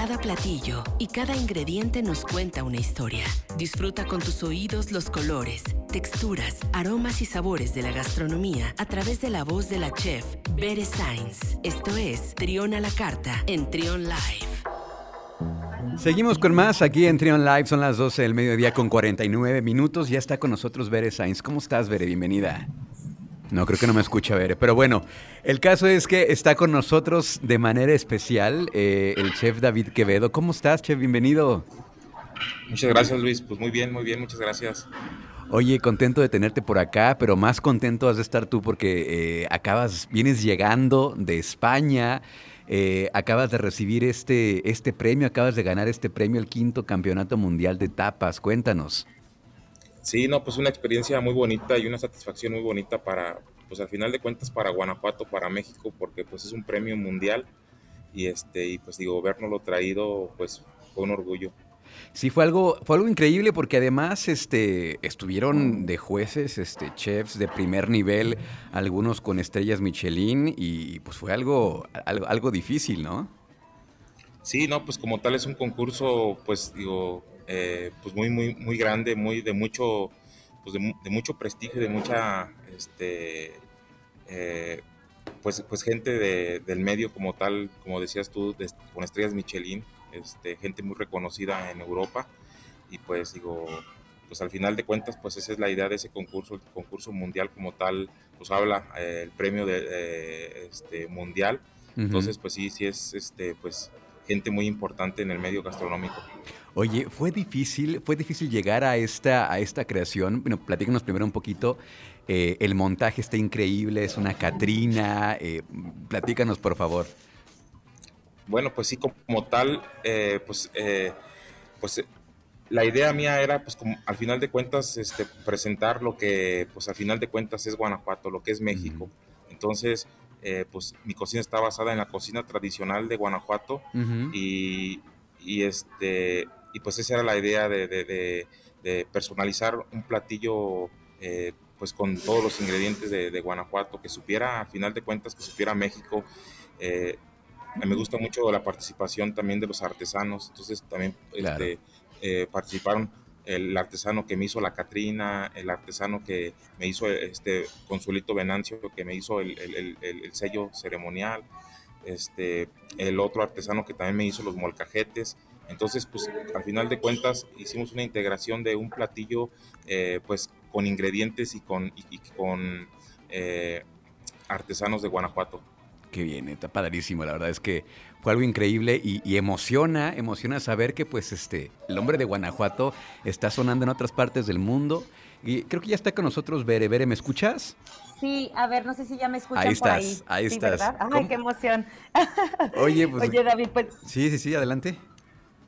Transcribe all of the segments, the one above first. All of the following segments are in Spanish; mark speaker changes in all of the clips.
Speaker 1: Cada platillo y cada ingrediente nos cuenta una historia. Disfruta con tus oídos los colores, texturas, aromas y sabores de la gastronomía a través de la voz de la chef Bere Sainz. Esto es Trión a la Carta en Trión Live.
Speaker 2: Seguimos con más aquí en Trion Live, son las 12 del mediodía con 49 minutos. Ya está con nosotros Bere Sainz. ¿Cómo estás, Bere? Bienvenida. No, creo que no me escucha Bere. Pero bueno, el caso es que está con nosotros de manera especial eh, el chef David Quevedo. ¿Cómo estás, chef? Bienvenido.
Speaker 3: Muchas gracias, Luis. Pues muy bien, muy bien, muchas gracias.
Speaker 2: Oye, contento de tenerte por acá, pero más contento has de estar tú porque eh, acabas, vienes llegando de España. Eh, acabas de recibir este, este premio, acabas de ganar este premio, el quinto campeonato mundial de tapas. Cuéntanos.
Speaker 3: Sí, no, pues una experiencia muy bonita y una satisfacción muy bonita para, pues al final de cuentas para Guanajuato, para México, porque pues es un premio mundial y este, y pues digo, lo traído, pues fue un orgullo.
Speaker 2: Sí, fue algo, fue algo increíble porque además este, estuvieron de jueces, este, chefs de primer nivel, algunos con estrellas Michelin, y pues fue algo, algo, algo difícil, ¿no?
Speaker 3: Sí, no, pues como tal es un concurso, pues digo, eh, pues muy, muy, muy grande, muy de mucho, pues de, mucho prestigio, de mucha, este, eh, pues, pues gente del medio como tal, como decías tú, con estrellas Michelin, este, gente muy reconocida en Europa. Y pues digo, pues al final de cuentas, pues esa es la idea de ese concurso, el concurso mundial como tal, pues habla eh, el premio de, este, mundial, entonces pues sí, sí es este, pues gente muy importante en el medio gastronómico.
Speaker 2: Oye, fue difícil, fue difícil llegar a esta, a esta creación. Bueno, platícanos primero un poquito. Eh, el montaje está increíble, es una Catrina. Eh, platícanos, por favor.
Speaker 3: Bueno, pues sí, como, tal, eh, pues, eh, pues la idea mía era, pues como al final de cuentas, este, presentar lo que, pues al final de cuentas es Guanajuato, lo que es México. Entonces, eh, pues mi cocina está basada en la cocina tradicional de Guanajuato y, y, este, y pues esa era la idea de, de, personalizar un platillo pues con todos los ingredientes de, Guanajuato, que supiera, al final de cuentas, que supiera México. Eh, me gusta mucho la participación también de los artesanos, entonces también este, eh, participaron el artesano que me hizo la Catrina, el artesano que me hizo este Consulito Venancio, que me hizo el, sello ceremonial, este, el otro artesano que también me hizo los molcajetes. Entonces, pues al final de cuentas hicimos una integración de un platillo, eh, pues con ingredientes y con, y, con eh, artesanos de Guanajuato.
Speaker 2: Qué bien, está padrísimo. La verdad es que fue algo increíble y, emociona, emociona saber que pues este, el hombre de Guanajuato está sonando en otras partes del mundo. Y creo que ya está con nosotros Bere. Bere, ¿me escuchas?
Speaker 4: Sí, a ver, no sé si ya me escuchan
Speaker 2: ahí estás,
Speaker 4: ahí.
Speaker 2: Ahí estás.
Speaker 4: ¿verdad? Ay, qué emoción.
Speaker 2: Oye, pues.
Speaker 4: Oye, David, pues.
Speaker 2: Sí, sí, sí, adelante.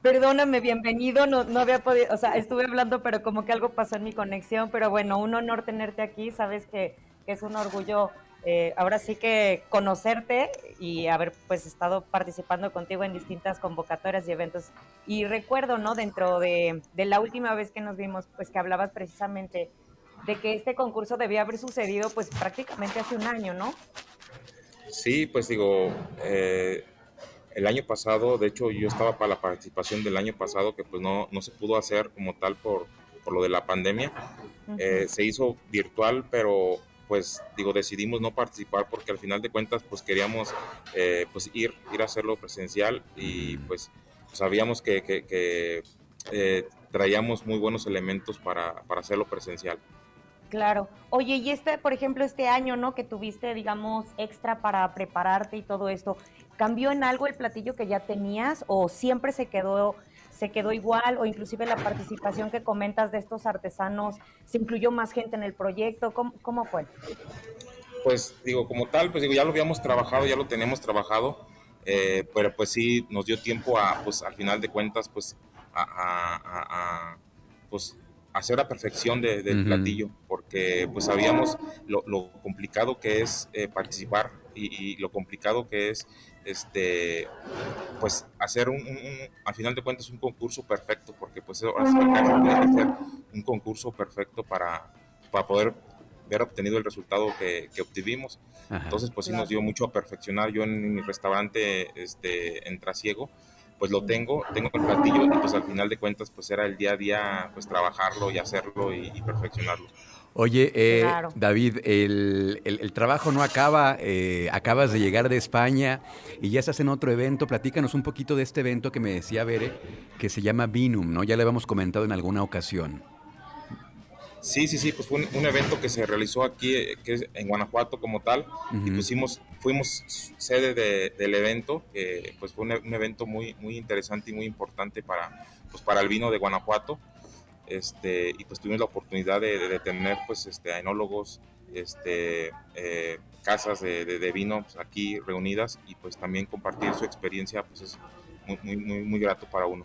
Speaker 4: Perdóname, bienvenido. No, no había podido, o sea, estuve hablando, pero como que algo pasó en mi conexión. Pero bueno, un honor tenerte aquí. Sabes que, que es un orgullo eh, ahora sí que conocerte y haber pues estado participando contigo en distintas convocatorias y eventos. Y recuerdo, ¿no? Dentro de, la última vez que nos vimos, pues que hablabas precisamente de que este concurso debía haber sucedido pues prácticamente hace un año, ¿no?
Speaker 3: Sí, pues digo, eh, el año pasado, de hecho yo estaba para la participación del año pasado que pues no, no se pudo hacer como tal por, por lo de la pandemia. Eh, se hizo virtual, pero pues digo, decidimos no participar porque al final de cuentas pues queríamos eh, pues ir, ir a hacerlo presencial y pues sabíamos que, que, eh, traíamos muy buenos elementos para, para hacerlo presencial.
Speaker 4: Claro. Oye, y este, por ejemplo, este año, ¿no? Que tuviste, digamos, extra para prepararte y todo esto, ¿cambió en algo el platillo que ya tenías o siempre se quedó se quedó igual o inclusive la participación que comentas de estos artesanos, ¿se incluyó más gente en el proyecto? ¿Cómo, fue?
Speaker 3: Pues digo, como tal, pues digo, ya lo habíamos trabajado, ya lo teníamos trabajado, eh, pero pues sí nos dio tiempo a, pues al final de cuentas, pues a, pues, hacer la perfección del platillo, porque pues sabíamos lo, complicado que es eh, participar y, lo complicado que es este pues hacer un, al final de cuentas un concurso perfecto porque pues ahora sí que ser un concurso perfecto para, para poder haber obtenido el resultado que, que obtuvimos. Entonces pues sí nos dio mucho a perfeccionar. Yo en mi restaurante este en Trasiego pues lo tengo, tengo el platillo y pues al final de cuentas pues era el día a día pues trabajarlo y hacerlo y, perfeccionarlo.
Speaker 2: Oye, eh, David, el, trabajo no acaba, eh, acabas de llegar de España y ya estás en otro evento. Platícanos un poquito de este evento que me decía Bere, que se llama Vinum, ¿no? Ya le habíamos comentado en alguna ocasión.
Speaker 3: Sí, sí, sí, pues fue un, evento que se realizó aquí eh, que es en Guanajuato como tal y pusimos, fuimos sede del evento, que pues fue un, evento muy, muy interesante y muy importante para, pues para el vino de Guanajuato. Este, y pues tuvimos la oportunidad de, tener pues este, enólogos, este, eh, casas de, vino pues, aquí reunidas y pues también compartir su experiencia pues es muy, muy, muy grato para uno.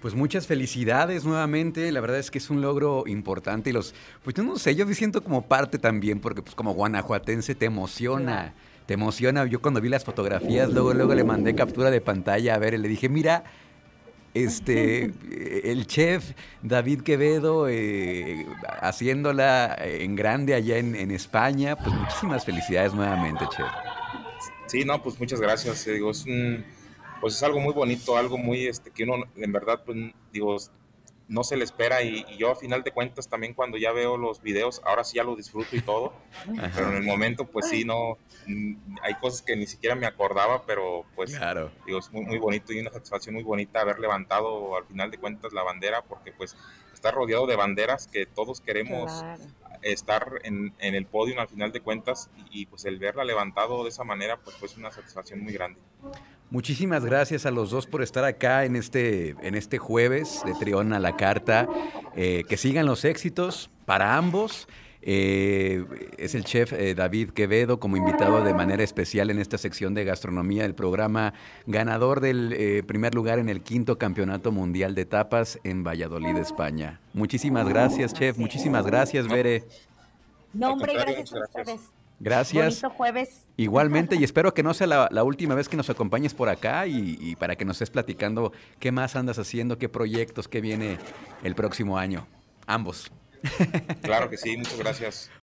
Speaker 2: Pues muchas felicidades nuevamente, la verdad es que es un logro importante y los, pues yo no sé, yo me siento como parte también, porque pues como guanajuatense te emociona, te emociona, yo cuando vi las fotografías, luego, luego le mandé captura de pantalla a ver y le dije, mira, este, el chef David Quevedo eh, haciéndola en grande allá en, España, pues muchísimas felicidades nuevamente, chef.
Speaker 3: Sí, no, pues muchas gracias, digo, es pues es algo muy bonito, algo muy, este, que uno en verdad, pues digo, no se le espera y, yo a final de cuentas también cuando ya veo los videos, ahora sí ya lo disfruto y todo, pero en el momento pues sí, no, mm, hay cosas que ni siquiera me acordaba, pero pues claro. digo, es muy, muy bonito y una satisfacción muy bonita haber levantado al final de cuentas la bandera porque pues está rodeado de banderas que todos queremos estar en, en, el podio al final de cuentas y, pues el verla levantado de esa manera pues fue una satisfacción muy grande.
Speaker 2: Muchísimas gracias a los dos por estar acá en este, en este jueves de Trión a la Carta. Eh, que sigan los éxitos para ambos. Eh, es el chef eh, David Quevedo como invitado de manera especial en esta sección de gastronomía del programa, ganador del primer lugar en el quinto campeonato mundial de tapas en Valladolid, España. Muchísimas gracias, chef. Muchísimas gracias, Bere.
Speaker 4: No, hombre, gracias a ustedes.
Speaker 2: Gracias.
Speaker 4: Bonito jueves.
Speaker 2: Igualmente, y espero que no sea la, última vez que nos acompañes por acá y, para que nos estés platicando qué más andas haciendo, qué proyectos, qué viene el próximo año. Ambos.
Speaker 3: Claro que sí, muchas gracias.